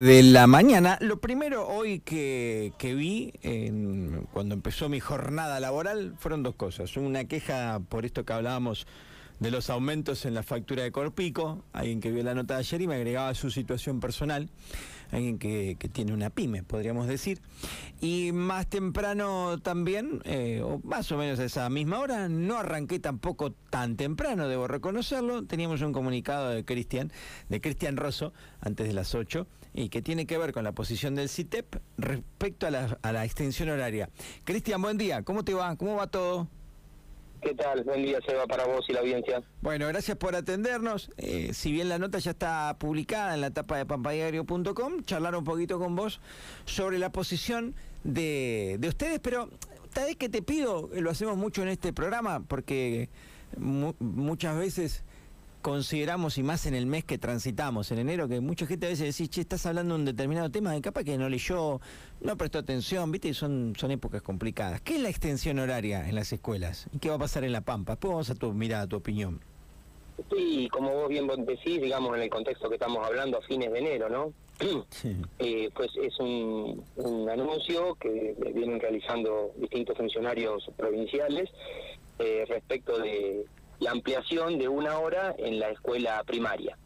de la mañana. Lo primero hoy que, que vi en, cuando empezó mi jornada laboral fueron dos cosas. Una queja por esto que hablábamos de los aumentos en la factura de Corpico, alguien que vio la nota de ayer y me agregaba su situación personal, alguien que, que tiene una pyme, podríamos decir. Y más temprano también, eh, o más o menos a esa misma hora, no arranqué tampoco tan temprano, debo reconocerlo, teníamos un comunicado de Cristian, de Cristian Rosso, antes de las 8, y que tiene que ver con la posición del CITEP respecto a la, a la extensión horaria. Cristian, buen día, ¿cómo te va? ¿Cómo va todo? ¿Qué tal? Buen día, Seba, para vos y la audiencia. Bueno, gracias por atendernos. Eh, si bien la nota ya está publicada en la tapa de pampadiario.com, charlar un poquito con vos sobre la posición de, de ustedes, pero tal vez que te pido, lo hacemos mucho en este programa, porque mu muchas veces consideramos, y más en el mes que transitamos, en enero, que mucha gente a veces decís, che, estás hablando de un determinado tema, y capaz que no leyó, no prestó atención, viste, y son, son épocas complicadas. ¿Qué es la extensión horaria en las escuelas? ¿Y qué va a pasar en La Pampa? Después vamos a tu mirada, a tu opinión. Sí, como vos bien decís, digamos, en el contexto que estamos hablando a fines de enero, ¿no? Sí. Eh, pues es un, un anuncio que vienen realizando distintos funcionarios provinciales eh, respecto de la ampliación de una hora en la escuela primaria.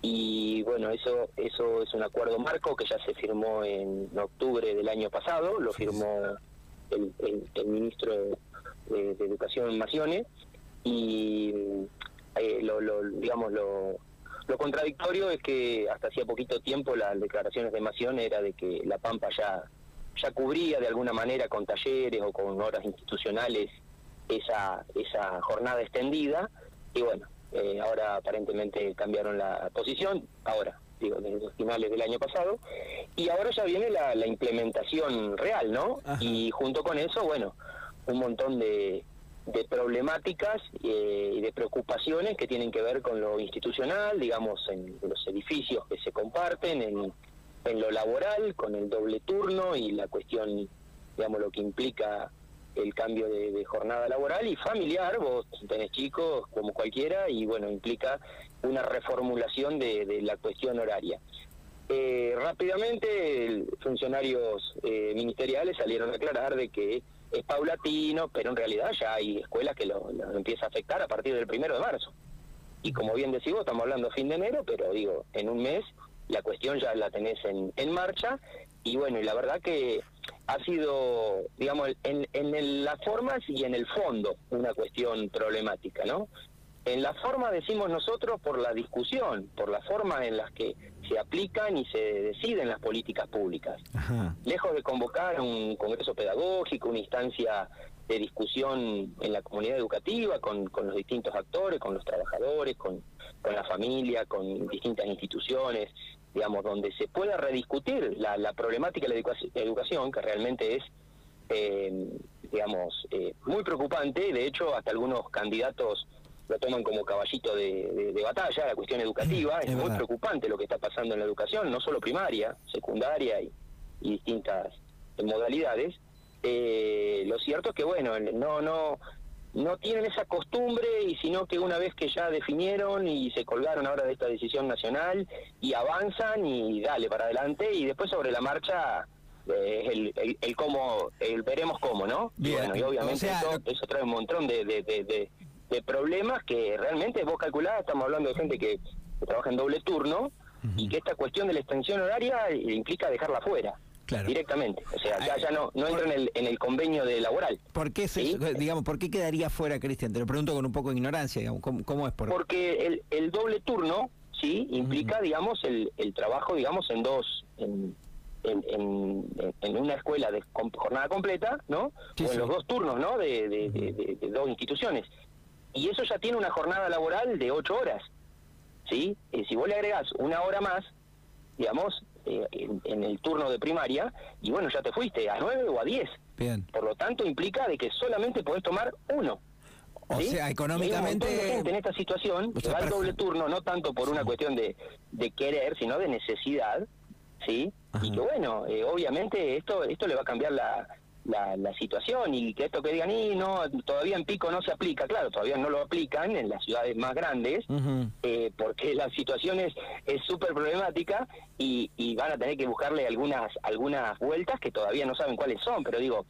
Y bueno, eso eso es un acuerdo marco que ya se firmó en octubre del año pasado, lo firmó el, el, ministro de, de, Educación Macione y eh, lo, lo, digamos lo, lo contradictorio es que hasta hacía poquito tiempo las declaraciones de Macione era de que La Pampa ya ya cubría de alguna manera con talleres o con horas institucionales esa, esa jornada extendida. Y bueno, eh, ahora aparentemente cambiaron la posición, ahora, digo, desde los finales del año pasado, y ahora ya viene la, la implementación real, ¿no? Y junto con eso, bueno, un montón de, de problemáticas eh, y de preocupaciones que tienen que ver con lo institucional, digamos, en los edificios que se comparten, en, en lo laboral, con el doble turno y la cuestión, digamos, lo que implica el cambio de, jornada laboral y familiar, vos tenés chicos como cualquiera y bueno, implica una reformulación de, la cuestión horaria. Eh, rápidamente funcionarios eh, ministeriales salieron a aclarar de que es paulatino, pero en realidad ya hay escuelas que lo, empieza a afectar a partir del primero de marzo. Y como bien decís vos, estamos hablando fin de enero, pero digo, en un mes la cuestión ya la tenés en, en marcha y bueno, y la verdad que ha sido, digamos, en, en las formas y en el fondo una cuestión problemática, ¿no? En la forma decimos nosotros por la discusión, por la forma en las que se aplican y se deciden las políticas públicas. Lejos de convocar un congreso pedagógico, una instancia de discusión en la comunidad educativa, con, con los distintos actores, con los trabajadores, con, con la familia, con distintas instituciones, digamos, donde se pueda rediscutir la, la problemática de la educación, que realmente es, eh, digamos, eh, muy preocupante. De hecho, hasta algunos candidatos lo toman como caballito de, de, batalla, la cuestión educativa. Es, muy preocupante lo que está pasando en la educación, no solo primaria, secundaria y, y distintas modalidades. Eh, lo cierto es que, bueno, no, no, no tienen esa costumbre y sino que una vez que ya definieron y se colgaron ahora de esta decisión nacional y avanzan y dale para adelante y después sobre la marcha eh, el, el, cómo, el veremos cómo, ¿no? y bueno, y obviamente eso, trae un montón de, de, de, de, problemas que realmente vos calculás, estamos hablando de gente que, trabaja en doble turno y que esta cuestión de la extensión horaria implica dejarla fuera directamente. O sea, ya, ya no, no entra en el, en el convenio de laboral. ¿Por qué, digamos, ¿por qué quedaría fuera, Cristian? Te lo pregunto con un poco de ignorancia, digamos, ¿cómo, es? Por... Porque el, el doble turno, sí, implica, digamos, el, el trabajo, digamos, en dos... En, en, en, una escuela de jornada completa, ¿no? o en los dos turnos, ¿no? De, de, de, dos instituciones. Y eso ya tiene una jornada laboral de ocho horas, ¿sí? Y si vos le agregás una hora más, digamos, eh, en, el turno de primaria, y bueno, ya te fuiste a nueve o a diez. Bien. Por lo tanto, implica de que solamente podés tomar uno. O sea, económicamente... en esta situación que va al doble turno, no tanto por una cuestión de, de querer, sino de necesidad, ¿sí? Y que bueno, eh, obviamente esto esto le va a cambiar la, la, la, situación y que esto que digan, y no, todavía en Pico no se aplica, claro, todavía no lo aplican en las ciudades más grandes, eh, porque la situación es súper problemática y, y, van a tener que buscarle algunas, algunas vueltas que todavía no saben cuáles son, pero digo,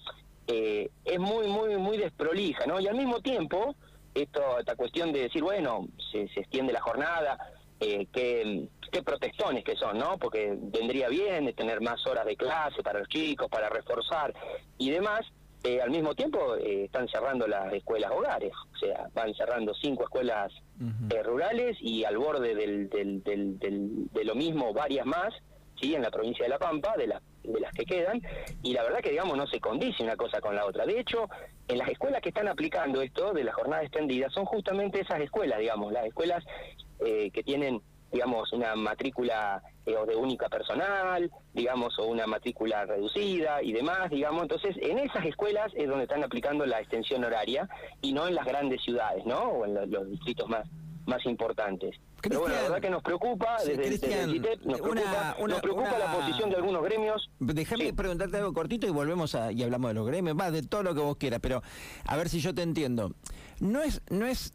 eh, es muy, muy, muy desprolija, ¿no? Y al mismo tiempo, esto, esta cuestión de decir, bueno, se, se extiende la jornada, eh, que qué protestones que son, ¿no? Porque vendría bien de tener más horas de clase para los chicos, para reforzar y demás. Eh, al mismo tiempo eh, están cerrando las escuelas hogares, o sea, van cerrando cinco escuelas eh, rurales y al borde del, del, del, de lo mismo varias más, sí, en la provincia de La Pampa, de, las de las que quedan, y la verdad que digamos no se condice una cosa con la otra. De hecho, en las escuelas que están aplicando esto de la jornada extendida son justamente esas escuelas, digamos, las escuelas que tienen digamos, una matrícula eh, o de única personal, digamos, o una matrícula reducida y demás, digamos. Entonces, en esas escuelas es donde están aplicando la extensión horaria y no en las grandes ciudades, ¿no? O en los, distritos más más importantes. Pero bueno, la verdad que nos preocupa, desde, el CITEP, nos preocupa, nos preocupa la posición de algunos gremios. Déjame preguntarte algo cortito y volvemos a, y hablamos de los gremios, más de todo lo que vos quieras, pero a ver si yo te entiendo. No es, no es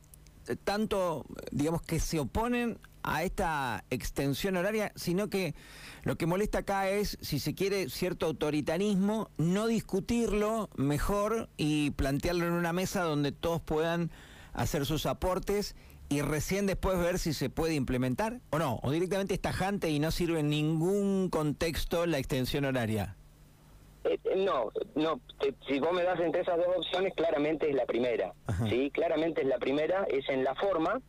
tanto, digamos, que se oponen a esta extensión horaria, sino que lo que molesta acá es, si se quiere, cierto autoritarismo, no discutirlo mejor y plantearlo en una mesa donde todos puedan hacer sus aportes y recién después ver si se puede implementar o no, o directamente es tajante y no sirve en ningún contexto la extensión horaria. Eh, eh, no, no. si vos me das entre esas dos opciones, claramente es la primera. Sí, claramente es la primera, es en la forma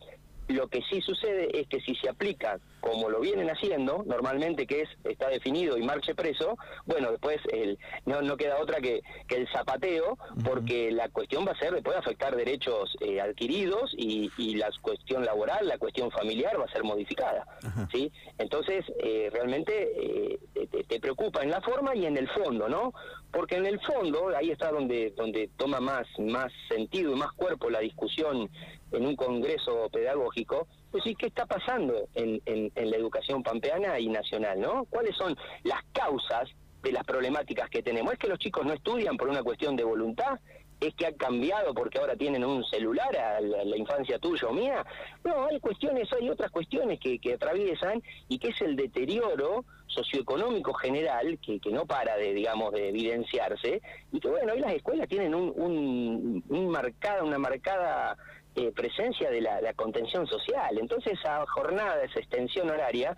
lo que sí sucede es que si se aplica como lo vienen haciendo, normalmente que es está definido y marche preso, bueno, después el, no, no queda otra que, que el zapateo, porque la cuestión va a ser, puede afectar derechos eh, adquiridos y, y, la cuestión laboral, la cuestión familiar va a ser modificada. ¿sí? Entonces, eh, realmente eh, te, te, preocupa en la forma y en el fondo, ¿no? Porque en el fondo, ahí está donde, donde toma más, más sentido y más cuerpo la discusión en un congreso pedagógico, pues sí, ¿qué está pasando en, la educación pampeana y nacional, no? ¿Cuáles son las causas de las problemáticas que tenemos? ¿Es que los chicos no estudian por una cuestión de voluntad? ¿Es que ha cambiado porque ahora tienen un celular a la, infancia tuya o mía? No, hay cuestiones, hay otras cuestiones que, que atraviesan y que es el deterioro socioeconómico general que, que no para de, digamos, de evidenciarse y que, bueno, hoy las escuelas tienen un marcada, una marcada eh, presencia de la, contención social. Entonces esa jornada, esa extensión horaria,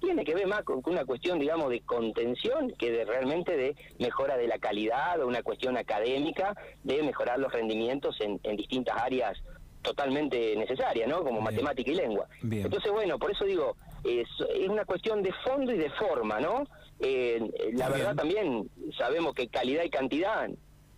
tiene que ver más con una cuestión, digamos, de contención que de realmente de mejora de la calidad o una cuestión académica de mejorar los rendimientos en, distintas áreas totalmente necesarias, ¿no? Como matemática y lengua. Entonces, bueno, por eso digo, es, es, una cuestión de fondo y de forma, ¿no? Eh, la verdad también sabemos que calidad y cantidad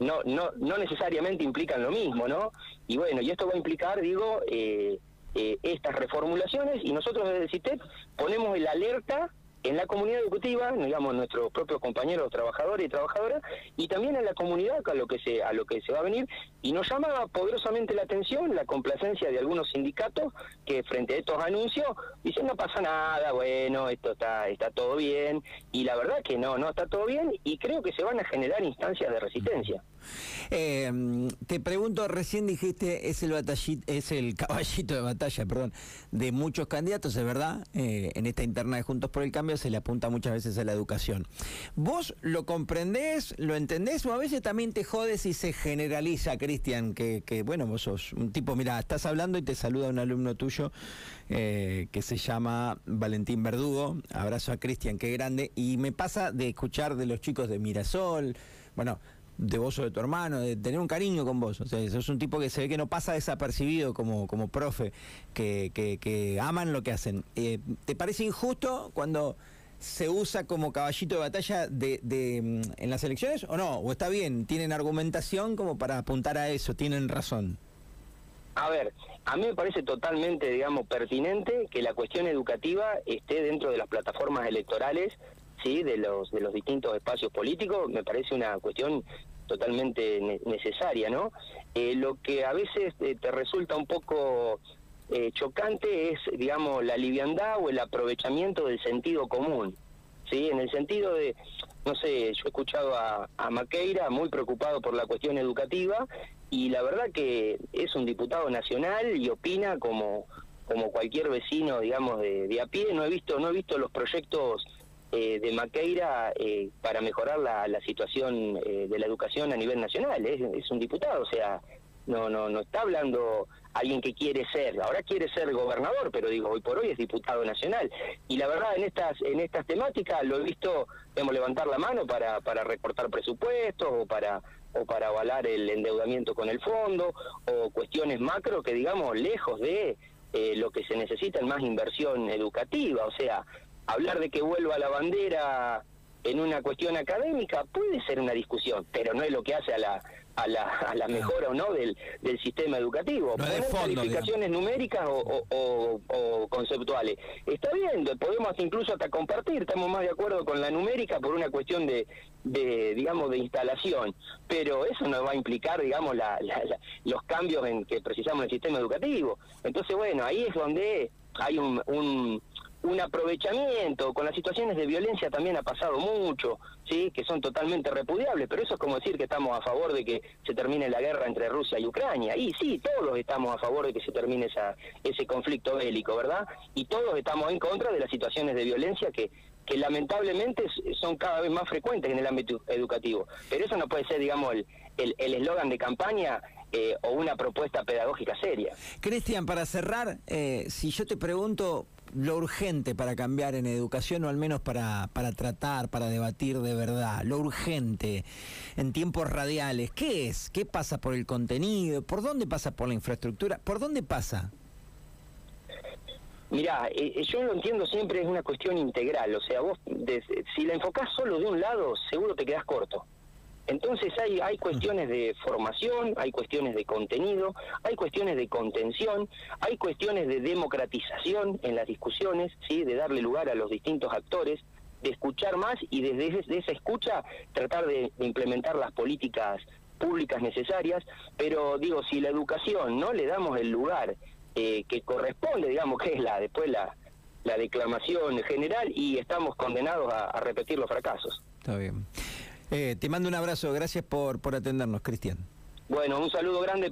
no, no, no necesariamente implican lo mismo, ¿no? Y bueno, y esto va a implicar, digo, eh, eh, estas reformulaciones y nosotros desde CITEP ponemos el alerta en la comunidad educativa, digamos nuestros propios compañeros trabajadores y trabajadoras, y también en la comunidad a lo que se a lo que se va a venir, y nos llama poderosamente la atención la complacencia de algunos sindicatos que frente a estos anuncios dicen no pasa nada, bueno, esto está está todo bien, y la verdad que no, no está todo bien, y creo que se van a generar instancias de resistencia. Eh, te pregunto, recién dijiste, es el, es el caballito de batalla, perdón, de muchos candidatos, es verdad, eh, en esta interna de Juntos por el Cambio se le apunta muchas veces a la educación. ¿Vos lo comprendés, lo entendés o a veces también te jodes y se generaliza, Cristian, que, que, bueno, vos sos un tipo, mira, estás hablando y te saluda un alumno tuyo eh, que se llama Valentín Verdugo, abrazo a Cristian, qué grande, y me pasa de escuchar de los chicos de Mirasol, bueno, de vos o de tu hermano, de tener un cariño con vos. O sea, sos un tipo que se ve que no pasa desapercibido como, como profe, que, que, aman lo que hacen. Eh, ¿Te parece injusto cuando se usa como caballito de batalla de, de, mm, en las elecciones o no? ¿O está bien? ¿Tienen argumentación como para apuntar a eso? ¿Tienen razón? A ver, a mí me parece totalmente, digamos, pertinente que la cuestión educativa esté dentro de las plataformas electorales sí de los de los distintos espacios políticos me parece una cuestión totalmente necesaria no eh, lo que a veces eh, te resulta un poco eh, chocante es digamos la liviandad o el aprovechamiento del sentido común ¿sí? En el sentido de, no sé, yo he escuchado a, a Maqueira muy preocupado por la cuestión educativa y la verdad que es un diputado nacional y opina como como cualquier vecino, digamos, de, de a pie, no he visto no he visto los proyectos eh, de Maqueira eh, para mejorar la, la situación eh, de la educación a nivel nacional. Es, es un diputado, o sea, no no no está hablando alguien que quiere ser, ahora quiere ser gobernador, pero digo, hoy por hoy es diputado nacional. Y la verdad, en estas en estas temáticas lo he visto, hemos levantar la mano para, para recortar presupuestos o para o para avalar el endeudamiento con el fondo o cuestiones macro que digamos lejos de eh, lo que se necesita en más inversión educativa, o sea, hablar de que vuelva la bandera en una cuestión académica puede ser una discusión, pero no es lo que hace a la a la, a la mejora o no del, del sistema educativo. No Poner fondo, calificaciones numéricas o, o, o, o, conceptuales. Está bien, podemos incluso hasta compartir, estamos más de acuerdo con la numérica por una cuestión de, de digamos, de instalación, pero eso no va a implicar, digamos, la, la, los cambios en que precisamos en el sistema educativo. Entonces, bueno, ahí es donde hay un, un un aprovechamiento, con las situaciones de violencia también ha pasado mucho, sí, que son totalmente repudiables, pero eso es como decir que estamos a favor de que se termine la guerra entre Rusia y Ucrania. Y sí, todos estamos a favor de que se termine ese conflicto bélico, ¿verdad? Y todos estamos en contra de las situaciones de violencia que que lamentablemente son cada vez más frecuentes en el ámbito educativo. Pero eso no puede ser, digamos, el eslogan el, de campaña eh, o una propuesta pedagógica seria. Cristian, para cerrar, eh, si yo te pregunto lo urgente para cambiar en educación o al menos para, para tratar, para debatir de verdad, lo urgente en tiempos radiales, ¿qué es? ¿Qué pasa por el contenido? ¿Por dónde pasa por la infraestructura? ¿Por dónde pasa? Mirá, eh, yo lo entiendo siempre es una cuestión integral, o sea, vos si la enfocás solo de un lado, seguro te quedás corto. Entonces hay, hay cuestiones de formación, hay cuestiones de contenido, hay cuestiones de contención, hay cuestiones de democratización en las discusiones, ¿sí? de darle lugar a los distintos actores, de escuchar más y desde esa escucha tratar de, implementar las políticas públicas necesarias, pero digo, si la educación no le damos el lugar eh, que corresponde, digamos, que es la después la, la declamación general y estamos condenados a, a repetir los fracasos. Está bien. Eh, te mando un abrazo, gracias por, por atendernos, Cristian. Bueno, un saludo grande.